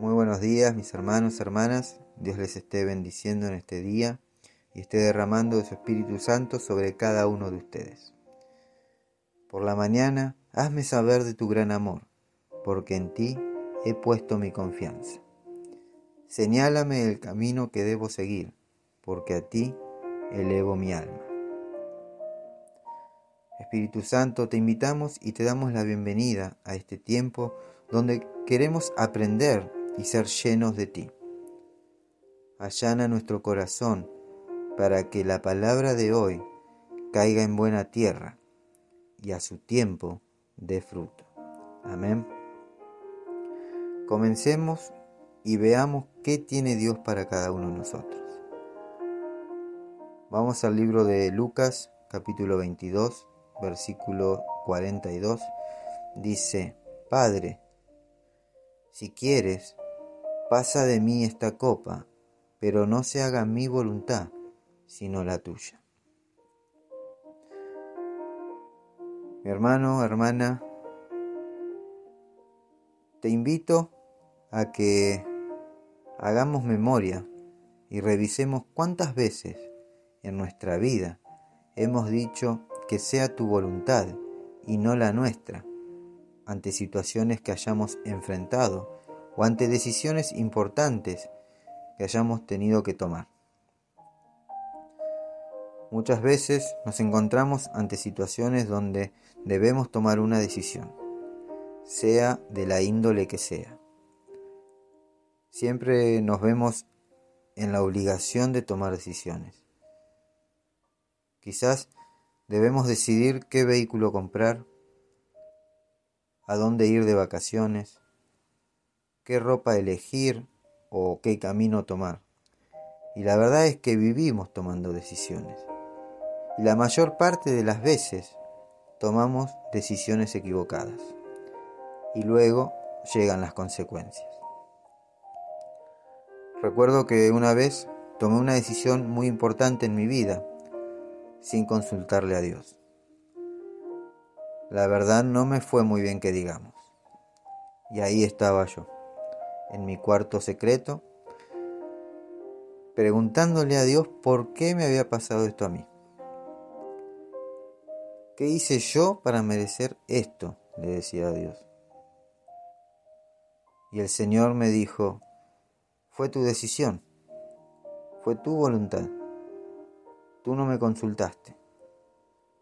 Muy buenos días mis hermanos, hermanas. Dios les esté bendiciendo en este día y esté derramando de su Espíritu Santo sobre cada uno de ustedes. Por la mañana, hazme saber de tu gran amor, porque en ti he puesto mi confianza. Señálame el camino que debo seguir, porque a ti elevo mi alma. Espíritu Santo, te invitamos y te damos la bienvenida a este tiempo donde queremos aprender y ser llenos de ti. Allana nuestro corazón para que la palabra de hoy caiga en buena tierra y a su tiempo dé fruto. Amén. Comencemos y veamos qué tiene Dios para cada uno de nosotros. Vamos al libro de Lucas capítulo 22 versículo 42, dice, Padre, si quieres, pasa de mí esta copa, pero no se haga mi voluntad, sino la tuya. Mi hermano, hermana, te invito a que hagamos memoria y revisemos cuántas veces en nuestra vida hemos dicho que sea tu voluntad y no la nuestra, ante situaciones que hayamos enfrentado o ante decisiones importantes que hayamos tenido que tomar. Muchas veces nos encontramos ante situaciones donde debemos tomar una decisión, sea de la índole que sea. Siempre nos vemos en la obligación de tomar decisiones. Quizás Debemos decidir qué vehículo comprar, a dónde ir de vacaciones, qué ropa elegir o qué camino tomar. Y la verdad es que vivimos tomando decisiones. Y la mayor parte de las veces tomamos decisiones equivocadas. Y luego llegan las consecuencias. Recuerdo que una vez tomé una decisión muy importante en mi vida sin consultarle a Dios. La verdad no me fue muy bien que digamos. Y ahí estaba yo, en mi cuarto secreto, preguntándole a Dios por qué me había pasado esto a mí. ¿Qué hice yo para merecer esto? le decía a Dios. Y el Señor me dijo, fue tu decisión, fue tu voluntad. Tú no me consultaste.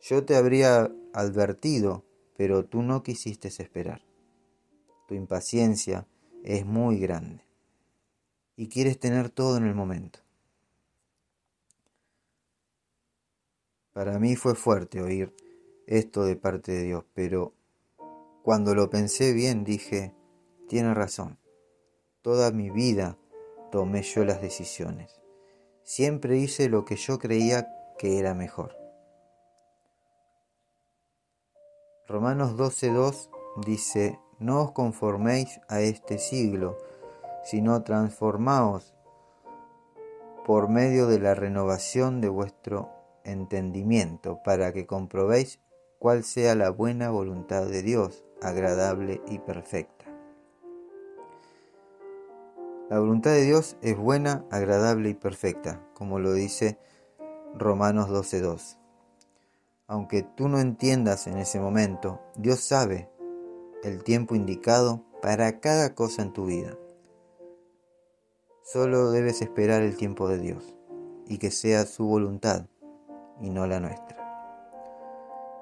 Yo te habría advertido, pero tú no quisiste esperar. Tu impaciencia es muy grande y quieres tener todo en el momento. Para mí fue fuerte oír esto de parte de Dios, pero cuando lo pensé bien dije, tiene razón, toda mi vida tomé yo las decisiones. Siempre hice lo que yo creía que era mejor. Romanos 12.2 dice, no os conforméis a este siglo, sino transformaos por medio de la renovación de vuestro entendimiento, para que comprobéis cuál sea la buena voluntad de Dios, agradable y perfecta. La voluntad de Dios es buena, agradable y perfecta, como lo dice Romanos 12.2. Aunque tú no entiendas en ese momento, Dios sabe el tiempo indicado para cada cosa en tu vida. Solo debes esperar el tiempo de Dios y que sea su voluntad y no la nuestra.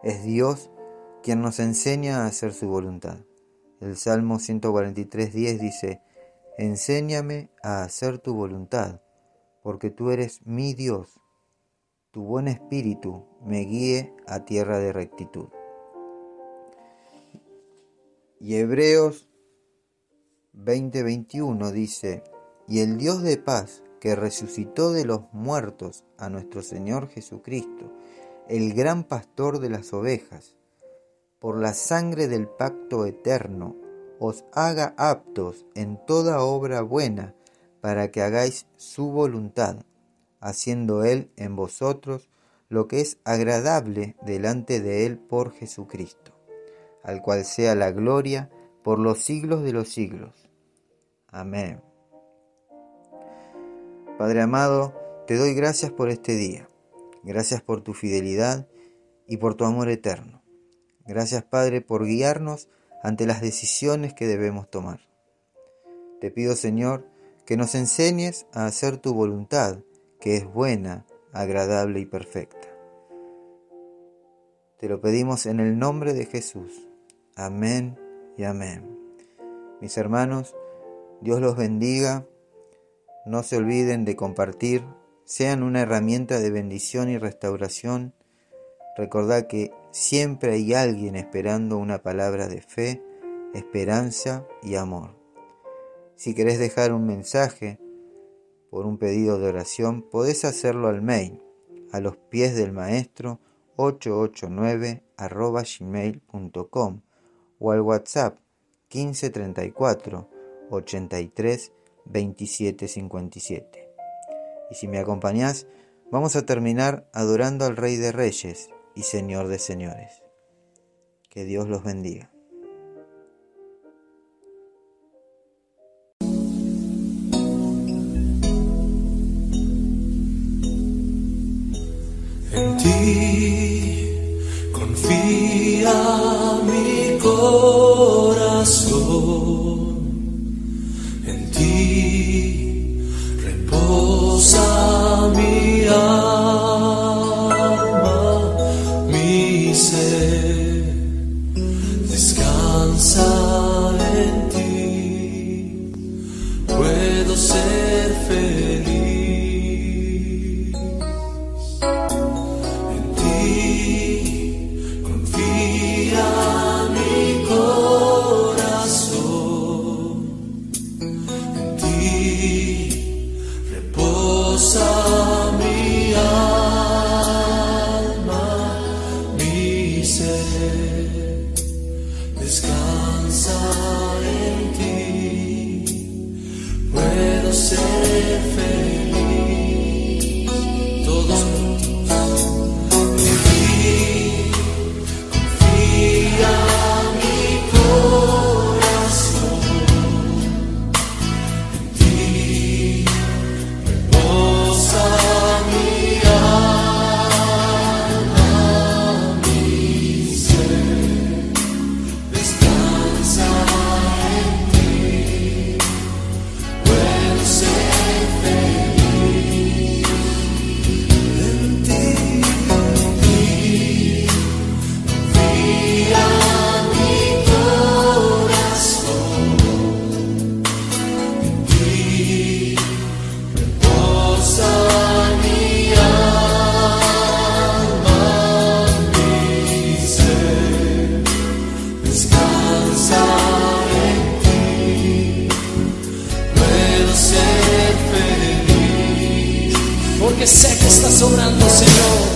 Es Dios quien nos enseña a hacer su voluntad. El Salmo 143.10 dice, Enséñame a hacer tu voluntad, porque tú eres mi Dios. Tu buen espíritu me guíe a tierra de rectitud. Y Hebreos 20:21 dice, y el Dios de paz que resucitó de los muertos a nuestro Señor Jesucristo, el gran pastor de las ovejas, por la sangre del pacto eterno, os haga aptos en toda obra buena, para que hagáis su voluntad, haciendo Él en vosotros lo que es agradable delante de Él por Jesucristo, al cual sea la gloria por los siglos de los siglos. Amén. Padre amado, te doy gracias por este día. Gracias por tu fidelidad y por tu amor eterno. Gracias, Padre, por guiarnos ante las decisiones que debemos tomar. Te pido, Señor, que nos enseñes a hacer tu voluntad, que es buena, agradable y perfecta. Te lo pedimos en el nombre de Jesús. Amén y amén. Mis hermanos, Dios los bendiga. No se olviden de compartir, sean una herramienta de bendición y restauración. Recordad que siempre hay alguien esperando una palabra de fe, esperanza y amor. Si querés dejar un mensaje por un pedido de oración, podés hacerlo al mail a los pies del maestro 889 gmail.com o al WhatsApp 1534 83 27 57. Y si me acompañás, vamos a terminar adorando al Rey de Reyes y Señor de Señores. Que Dios los bendiga. Corazón, en ti reposa mi alma, mi ser. Descansa en ti, puedo ser feliz. que sé que está sobrando, Señor.